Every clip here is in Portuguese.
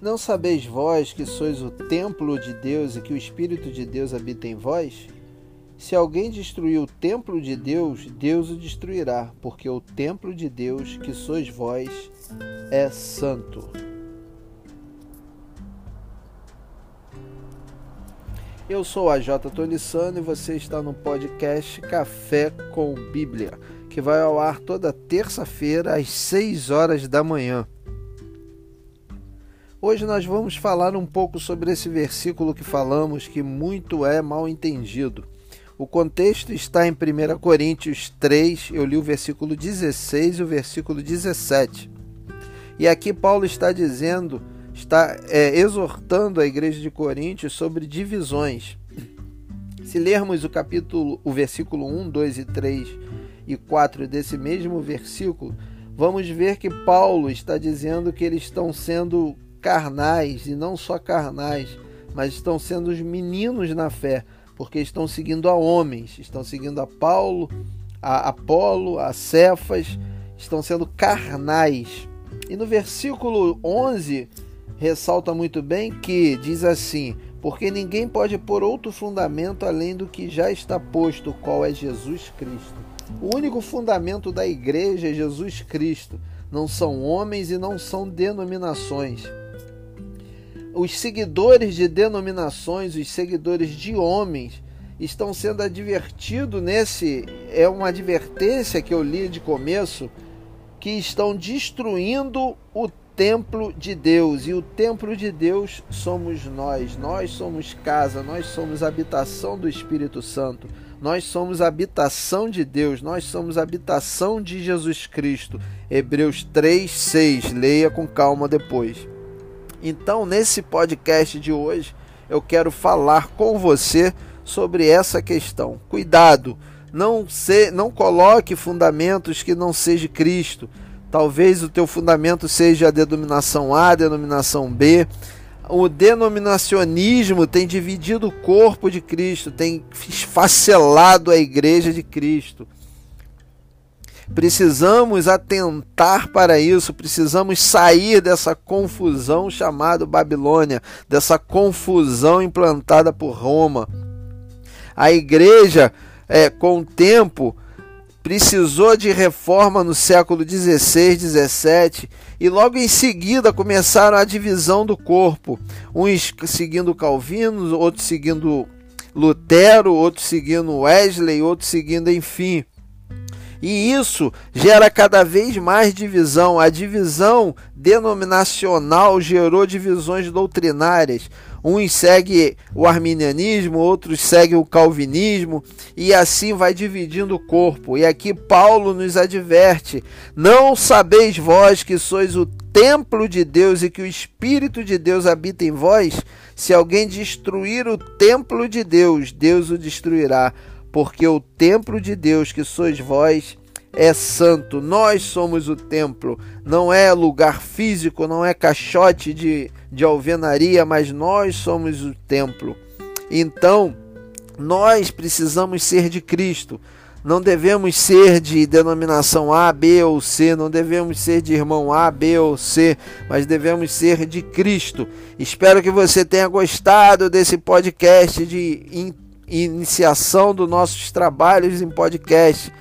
Não sabeis vós que sois o templo de Deus e que o Espírito de Deus habita em vós? Se alguém destruir o templo de Deus, Deus o destruirá, porque o templo de Deus, que sois vós, é santo. Eu sou a J. Tolissano e você está no podcast Café com Bíblia, que vai ao ar toda terça-feira às 6 horas da manhã. Hoje nós vamos falar um pouco sobre esse versículo que falamos que muito é mal entendido. O contexto está em 1 Coríntios 3, eu li o versículo 16 e o versículo 17. E aqui Paulo está dizendo, está é, exortando a igreja de Coríntios sobre divisões. Se lermos o capítulo, o versículo 1, 2 e 3 e 4 desse mesmo versículo, vamos ver que Paulo está dizendo que eles estão sendo carnais e não só carnais, mas estão sendo os meninos na fé, porque estão seguindo a homens, estão seguindo a Paulo, a Apolo, a Cefas, estão sendo carnais. E no versículo 11 ressalta muito bem que diz assim: porque ninguém pode pôr outro fundamento além do que já está posto, qual é Jesus Cristo. O único fundamento da igreja é Jesus Cristo. Não são homens e não são denominações os seguidores de denominações, os seguidores de homens, estão sendo advertidos nesse. É uma advertência que eu li de começo, que estão destruindo o templo de Deus. E o templo de Deus somos nós. Nós somos casa, nós somos habitação do Espírito Santo. Nós somos habitação de Deus, nós somos habitação de Jesus Cristo. Hebreus 3, 6. Leia com calma depois. Então, nesse podcast de hoje, eu quero falar com você sobre essa questão. Cuidado, não se, não coloque fundamentos que não seja Cristo. Talvez o teu fundamento seja a denominação A, a denominação B. O denominacionismo tem dividido o corpo de Cristo, tem esfacelado a igreja de Cristo. Precisamos atentar para isso, precisamos sair dessa confusão chamada Babilônia, dessa confusão implantada por Roma. A igreja, é, com o tempo, precisou de reforma no século 16, 17 e logo em seguida começaram a divisão do corpo, uns seguindo Calvino, outros seguindo Lutero, outros seguindo Wesley, outros seguindo, enfim. E isso gera cada vez mais divisão. A divisão denominacional gerou divisões doutrinárias. Uns seguem o arminianismo, outros seguem o calvinismo, e assim vai dividindo o corpo. E aqui Paulo nos adverte: Não sabeis vós que sois o templo de Deus e que o Espírito de Deus habita em vós? Se alguém destruir o templo de Deus, Deus o destruirá porque o templo de Deus que sois vós é santo. Nós somos o templo, não é lugar físico, não é caixote de, de alvenaria, mas nós somos o templo. Então, nós precisamos ser de Cristo. Não devemos ser de denominação A, B ou C, não devemos ser de irmão A, B ou C, mas devemos ser de Cristo. Espero que você tenha gostado desse podcast de iniciação dos nossos trabalhos em podcast.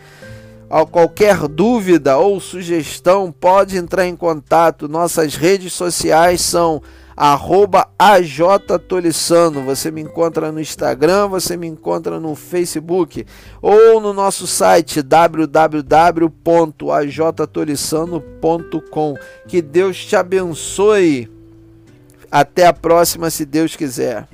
A qualquer dúvida ou sugestão, pode entrar em contato. Nossas redes sociais são arroba ajtolissano. Você me encontra no Instagram, você me encontra no Facebook ou no nosso site www.ajtolissano.com. Que Deus te abençoe. Até a próxima, se Deus quiser.